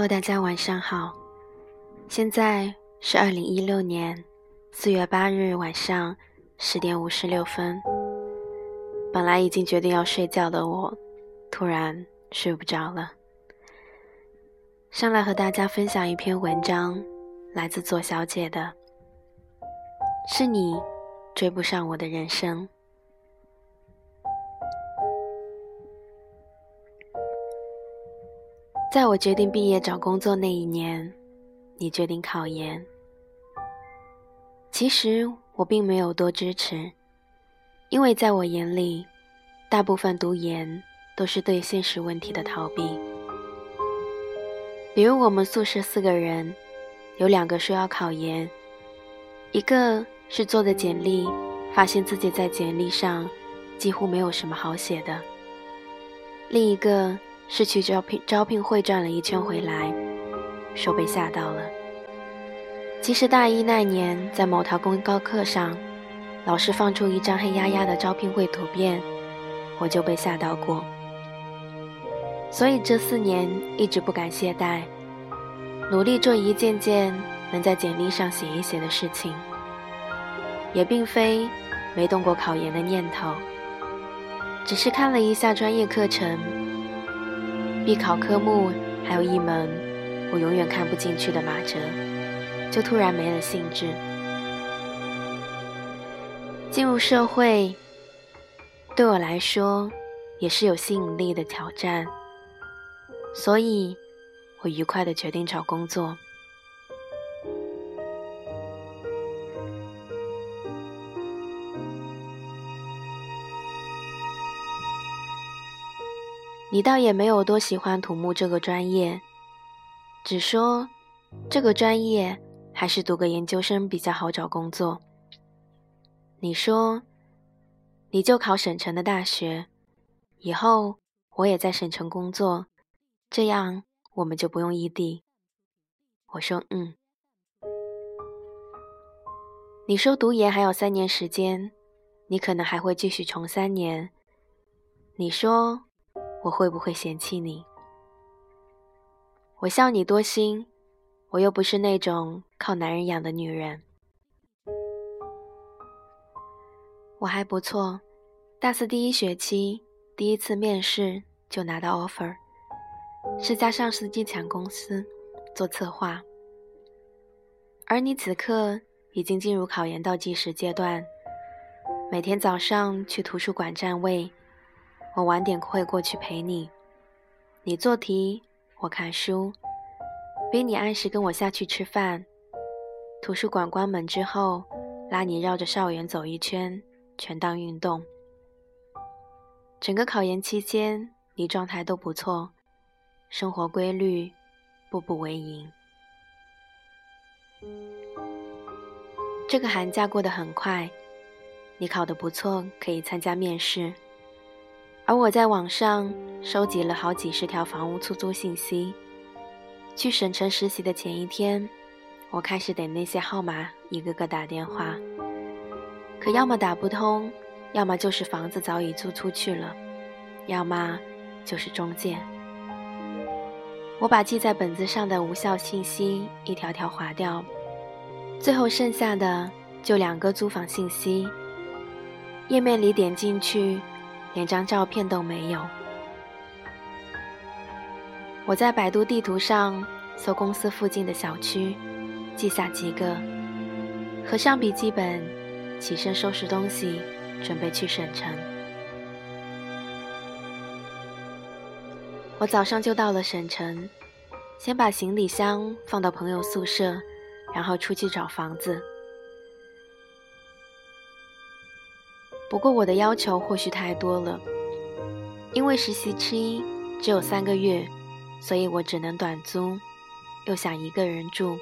Hello，大家晚上好，现在是二零一六年四月八日晚上十点五十六分。本来已经决定要睡觉的我，突然睡不着了。上来和大家分享一篇文章，来自左小姐的，是你追不上我的人生。在我决定毕业找工作那一年，你决定考研。其实我并没有多支持，因为在我眼里，大部分读研都是对现实问题的逃避。比如我们宿舍四个人，有两个说要考研，一个是做的简历，发现自己在简历上几乎没有什么好写的，另一个。是去招聘招聘会转了一圈回来，说被吓到了。其实大一那年在某堂公告课上，老师放出一张黑压压的招聘会图片，我就被吓到过。所以这四年一直不敢懈怠，努力做一件件能在简历上写一写的事情。也并非没动过考研的念头，只是看了一下专业课程。必考科目还有一门我永远看不进去的马哲，就突然没了兴致。进入社会对我来说也是有吸引力的挑战，所以我愉快的决定找工作。你倒也没有多喜欢土木这个专业，只说这个专业还是读个研究生比较好找工作。你说你就考省城的大学，以后我也在省城工作，这样我们就不用异地。我说嗯。你说读研还有三年时间，你可能还会继续穷三年。你说。我会不会嫌弃你？我笑你多心，我又不是那种靠男人养的女人。我还不错，大四第一学期第一次面试就拿到 offer，是家上市机强公司做策划。而你此刻已经进入考研倒计时阶段，每天早上去图书馆占位。我晚点会过去陪你，你做题，我看书，逼你按时跟我下去吃饭。图书馆关门之后，拉你绕着校园走一圈，全当运动。整个考研期间，你状态都不错，生活规律，步步为营。这个寒假过得很快，你考得不错，可以参加面试。而我在网上收集了好几十条房屋出租信息。去省城实习的前一天，我开始给那些号码一个个打电话，可要么打不通，要么就是房子早已租出去了，要么就是中介。我把记在本子上的无效信息一条条划掉，最后剩下的就两个租房信息。页面里点进去。连张照片都没有。我在百度地图上搜公司附近的小区，记下几个，合上笔记本，起身收拾东西，准备去省城。我早上就到了省城，先把行李箱放到朋友宿舍，然后出去找房子。不过我的要求或许太多了，因为实习期只有三个月，所以我只能短租，又想一个人住。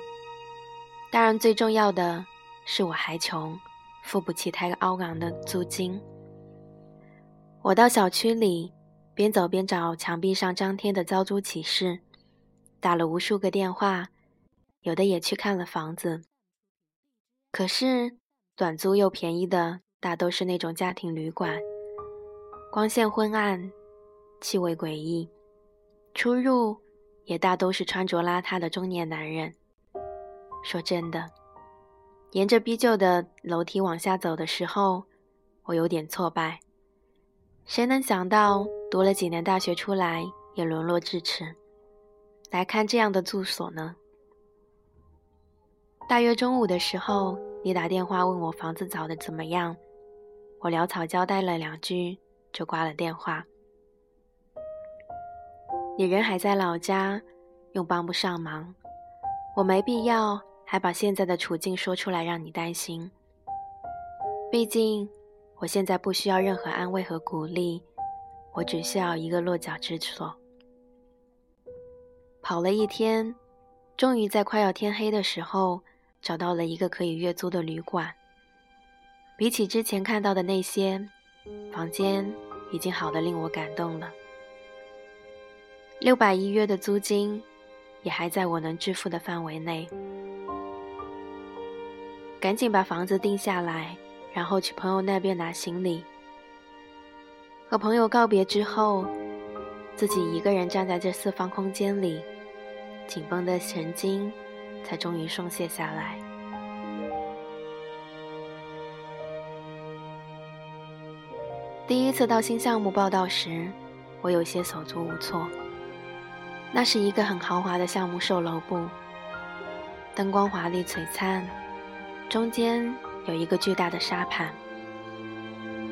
当然，最重要的是我还穷，付不起太高昂的租金。我到小区里边走边找墙壁上张贴的招租启事，打了无数个电话，有的也去看了房子。可是短租又便宜的。大都是那种家庭旅馆，光线昏暗，气味诡异，出入也大都是穿着邋遢的中年男人。说真的，沿着逼旧的楼梯往下走的时候，我有点挫败。谁能想到，读了几年大学出来，也沦落至此，来看这样的住所呢？大约中午的时候，你打电话问我房子找的怎么样，我潦草交代了两句，就挂了电话。你人还在老家，又帮不上忙，我没必要还把现在的处境说出来让你担心。毕竟我现在不需要任何安慰和鼓励，我只需要一个落脚之所。跑了一天，终于在快要天黑的时候。找到了一个可以月租的旅馆，比起之前看到的那些房间，已经好的令我感动了。六百一约的租金，也还在我能支付的范围内。赶紧把房子定下来，然后去朋友那边拿行李。和朋友告别之后，自己一个人站在这四方空间里，紧绷的神经。才终于松懈下来。第一次到新项目报道时，我有些手足无措。那是一个很豪华的项目售楼部，灯光华丽璀璨，中间有一个巨大的沙盘，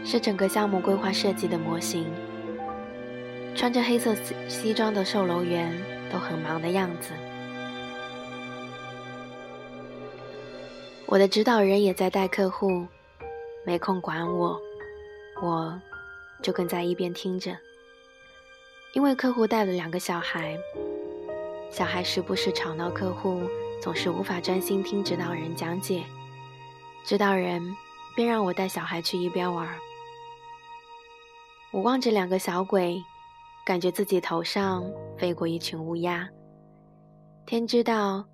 是整个项目规划设计的模型。穿着黑色西装的售楼员都很忙的样子。我的指导人也在带客户，没空管我，我就跟在一边听着。因为客户带了两个小孩，小孩时不时吵闹，客户总是无法专心听指导人讲解，指导人便让我带小孩去一边玩。我望着两个小鬼，感觉自己头上飞过一群乌鸦。天知道，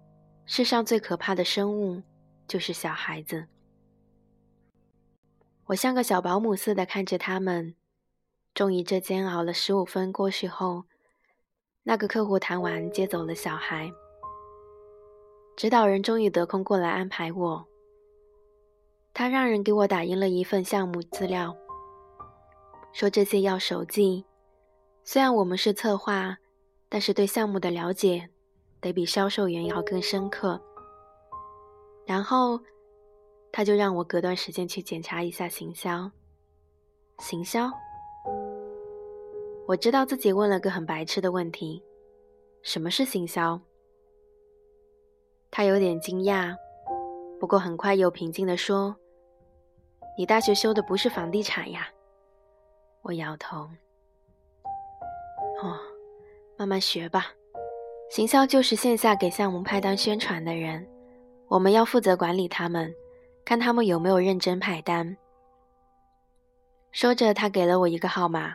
世上最可怕的生物。就是小孩子，我像个小保姆似的看着他们。终于，这煎熬了十五分过去后，那个客户谈完，接走了小孩。指导人终于得空过来安排我。他让人给我打印了一份项目资料，说这些要手记。虽然我们是策划，但是对项目的了解得比销售员要更深刻。然后，他就让我隔段时间去检查一下行销。行销，我知道自己问了个很白痴的问题：什么是行销？他有点惊讶，不过很快又平静地说：“你大学修的不是房地产呀？”我摇头：“哦，慢慢学吧。行销就是线下给项目派单宣传的人。”我们要负责管理他们，看他们有没有认真派单。说着，他给了我一个号码，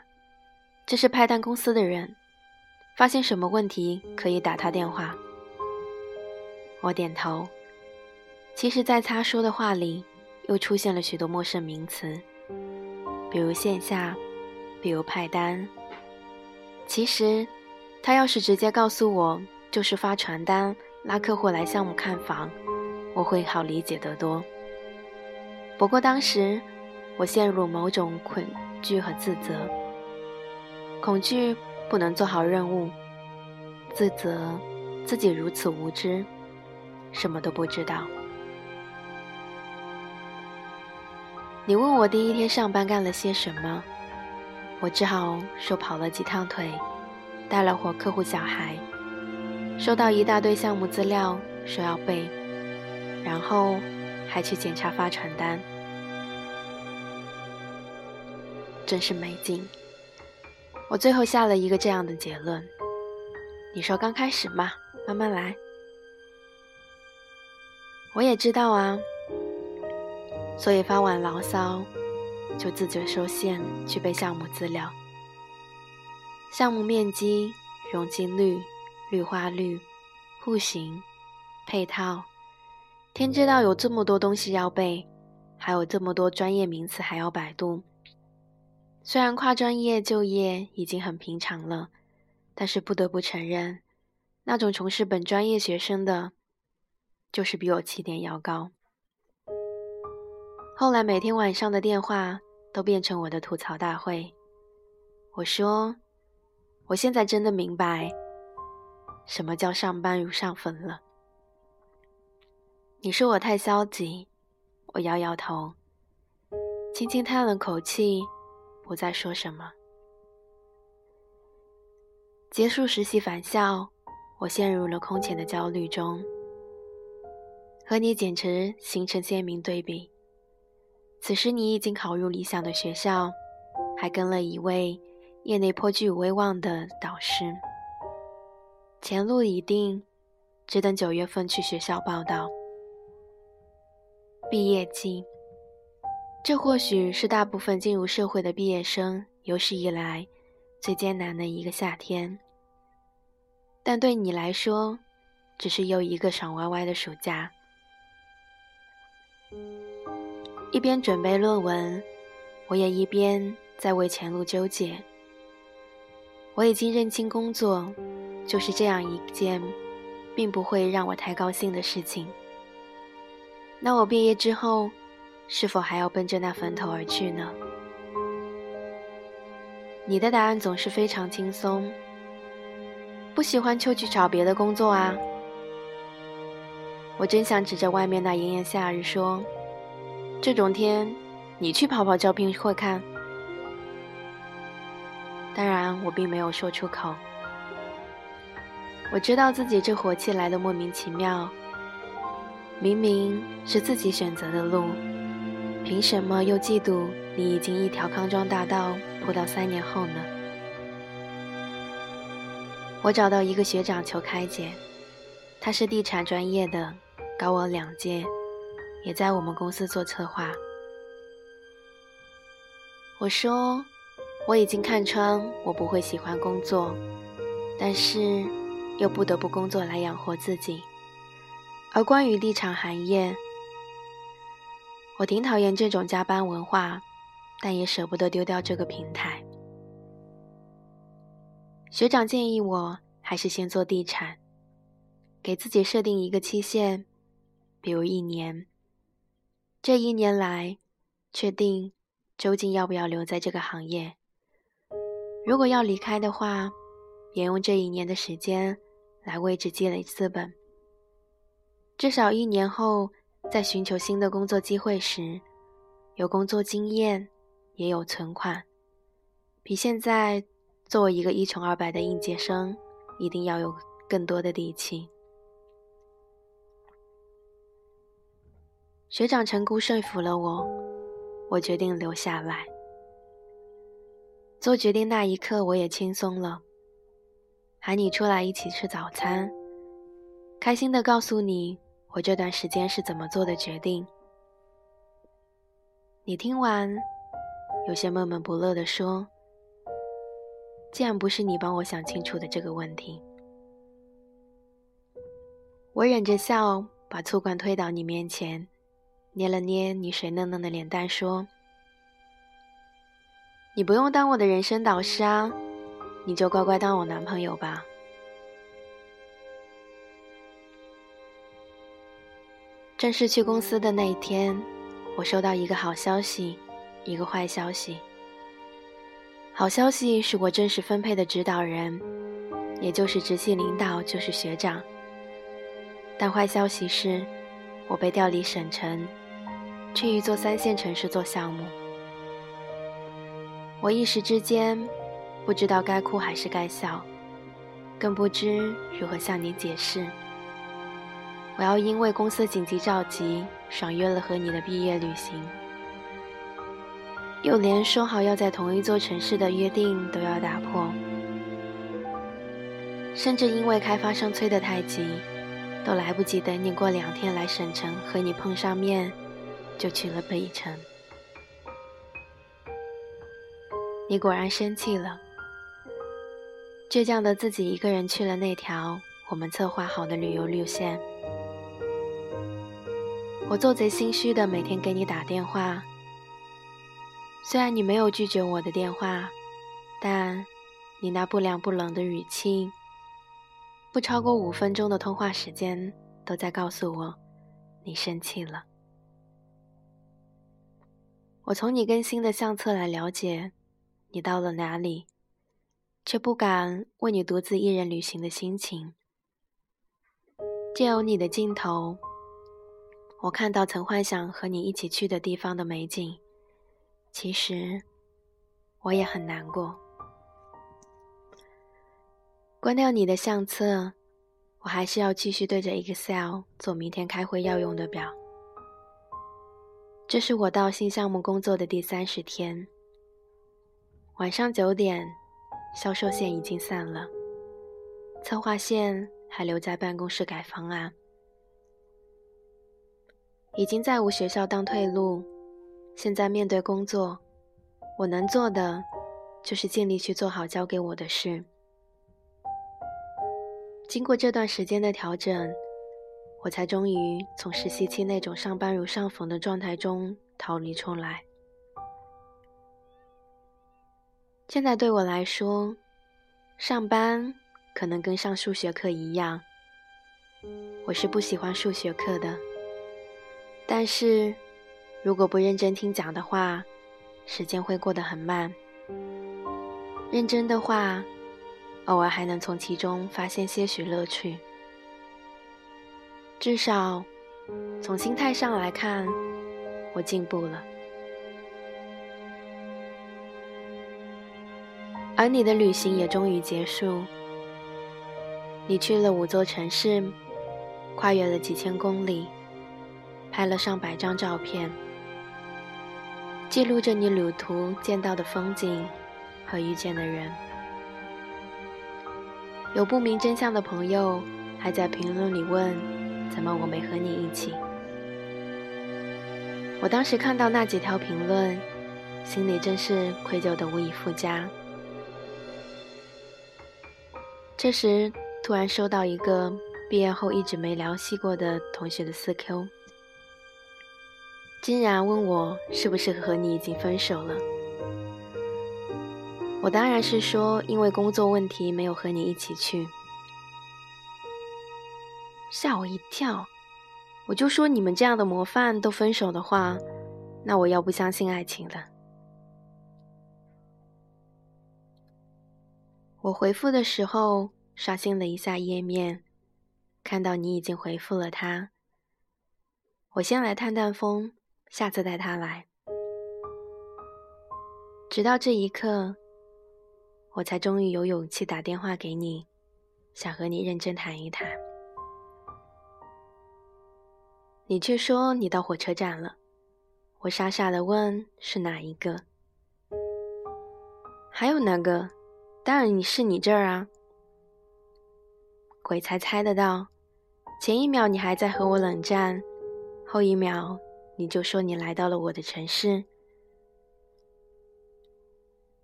这是派单公司的人，发现什么问题可以打他电话。我点头。其实，在他说的话里，又出现了许多陌生名词，比如线下，比如派单。其实，他要是直接告诉我，就是发传单，拉客户来项目看房。我会好理解得多。不过当时，我陷入某种恐惧和自责。恐惧不能做好任务，自责自己如此无知，什么都不知道。你问我第一天上班干了些什么，我只好说跑了几趟腿，带了会客户小孩，收到一大堆项目资料，说要背。然后还去检查发传单，真是没劲。我最后下了一个这样的结论：你说刚开始嘛，慢慢来。我也知道啊，所以发完牢骚就自觉受限去背项目资料。项目面积、容积率、绿化率、户型、配套。天知道有这么多东西要背，还有这么多专业名词还要百度。虽然跨专业就业已经很平常了，但是不得不承认，那种从事本专业学生的，就是比我起点要高。后来每天晚上的电话都变成我的吐槽大会。我说：“我现在真的明白，什么叫上班如上坟了。”你说我太消极，我摇摇头，轻轻叹了口气，不再说什么。结束实习返校，我陷入了空前的焦虑中，和你简直形成鲜明对比。此时你已经考入理想的学校，还跟了一位业内颇具威望的导师，前路已定，只等九月份去学校报道。毕业季，这或许是大部分进入社会的毕业生有史以来最艰难的一个夏天。但对你来说，只是又一个爽歪歪的暑假。一边准备论文，我也一边在为前路纠结。我已经认清，工作就是这样一件并不会让我太高兴的事情。那我毕业之后，是否还要奔着那坟头而去呢？你的答案总是非常轻松。不喜欢就去找别的工作啊！我真想指着外面那炎炎夏日说：“这种天，你去跑跑招聘会看。”当然，我并没有说出口。我知道自己这火气来的莫名其妙。明明是自己选择的路，凭什么又嫉妒你已经一条康庄大道铺到三年后呢？我找到一个学长求开解，他是地产专业的，高我两届，也在我们公司做策划。我说我已经看穿我不会喜欢工作，但是又不得不工作来养活自己。而关于地产行业，我挺讨厌这种加班文化，但也舍不得丢掉这个平台。学长建议我还是先做地产，给自己设定一个期限，比如一年。这一年来，确定究竟要不要留在这个行业。如果要离开的话，也用这一年的时间来为之积累资本。至少一年后，在寻求新的工作机会时，有工作经验，也有存款，比现在作为一个一穷二白的应届生，一定要有更多的底气。学长陈姑说服了我，我决定留下来。做决定那一刻，我也轻松了，喊你出来一起吃早餐，开心的告诉你。我这段时间是怎么做的决定？你听完，有些闷闷不乐地说：“既然不是你帮我想清楚的这个问题。”我忍着笑，把醋罐推到你面前，捏了捏你水嫩嫩的脸蛋，说：“你不用当我的人生导师啊，你就乖乖当我男朋友吧。”正式去公司的那一天，我收到一个好消息，一个坏消息。好消息是我正式分配的指导人，也就是直系领导，就是学长。但坏消息是，我被调离省城，去一座三线城市做项目。我一时之间不知道该哭还是该笑，更不知如何向你解释。我要因为公司紧急召集，爽约了和你的毕业旅行，又连说好要在同一座城市的约定都要打破，甚至因为开发商催得太急，都来不及等你过两天来省城和你碰上面，就去了北城。你果然生气了，倔强的自己一个人去了那条我们策划好的旅游路线。我做贼心虚的，每天给你打电话。虽然你没有拒绝我的电话，但你那不凉不冷的语气，不超过五分钟的通话时间都在告诉我你生气了。我从你更新的相册来了解你到了哪里，却不敢为你独自一人旅行的心情。借由你的镜头，我看到曾幻想和你一起去的地方的美景。其实，我也很难过。关掉你的相册，我还是要继续对着 Excel 做明天开会要用的表。这是我到新项目工作的第三十天。晚上九点，销售线已经散了，策划线还留在办公室改方案。已经再无学校当退路，现在面对工作，我能做的就是尽力去做好交给我的事。经过这段时间的调整，我才终于从实习期那种上班如上坟的状态中逃离出来。现在对我来说，上班可能跟上数学课一样。我是不喜欢数学课的，但是如果不认真听讲的话，时间会过得很慢。认真的话。偶尔还能从其中发现些许乐趣，至少从心态上来看，我进步了。而你的旅行也终于结束，你去了五座城市，跨越了几千公里，拍了上百张照片，记录着你旅途见到的风景和遇见的人。有不明真相的朋友还在评论里问：“怎么我没和你一起？”我当时看到那几条评论，心里真是愧疚的无以复加。这时，突然收到一个毕业后一直没联系过的同学的四 Q，竟然问我是不是和你已经分手了。我当然是说，因为工作问题没有和你一起去，吓我一跳。我就说你们这样的模范都分手的话，那我要不相信爱情了。我回复的时候刷新了一下页面，看到你已经回复了他。我先来探探风，下次带他来。直到这一刻。我才终于有勇气打电话给你，想和你认真谈一谈。你却说你到火车站了，我傻傻的问是哪一个？还有哪个？当然你是你这儿啊！鬼才猜得到，前一秒你还在和我冷战，后一秒你就说你来到了我的城市。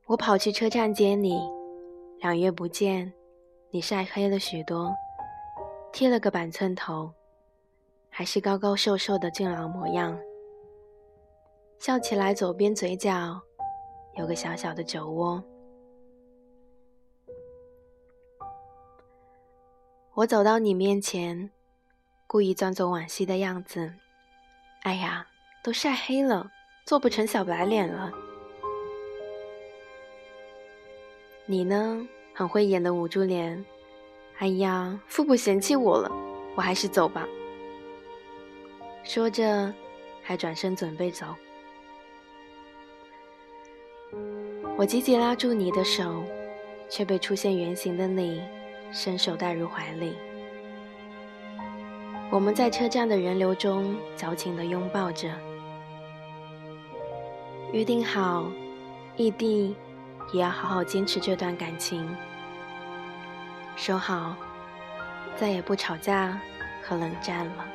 我跑去车站接你，两月不见，你晒黑了许多，剃了个板寸头，还是高高瘦瘦的俊朗模样。笑起来，左边嘴角有个小小的酒窝。我走到你面前，故意装作惋惜的样子。哎呀，都晒黑了，做不成小白脸了。你呢，很会演的捂住脸。哎呀，腹部嫌弃我了，我还是走吧。说着，还转身准备走。我急急拉住你的手，却被出现圆形的你伸手带入怀里。我们在车站的人流中矫情地拥抱着，约定好，异地。也要好好坚持这段感情，说好再也不吵架和冷战了。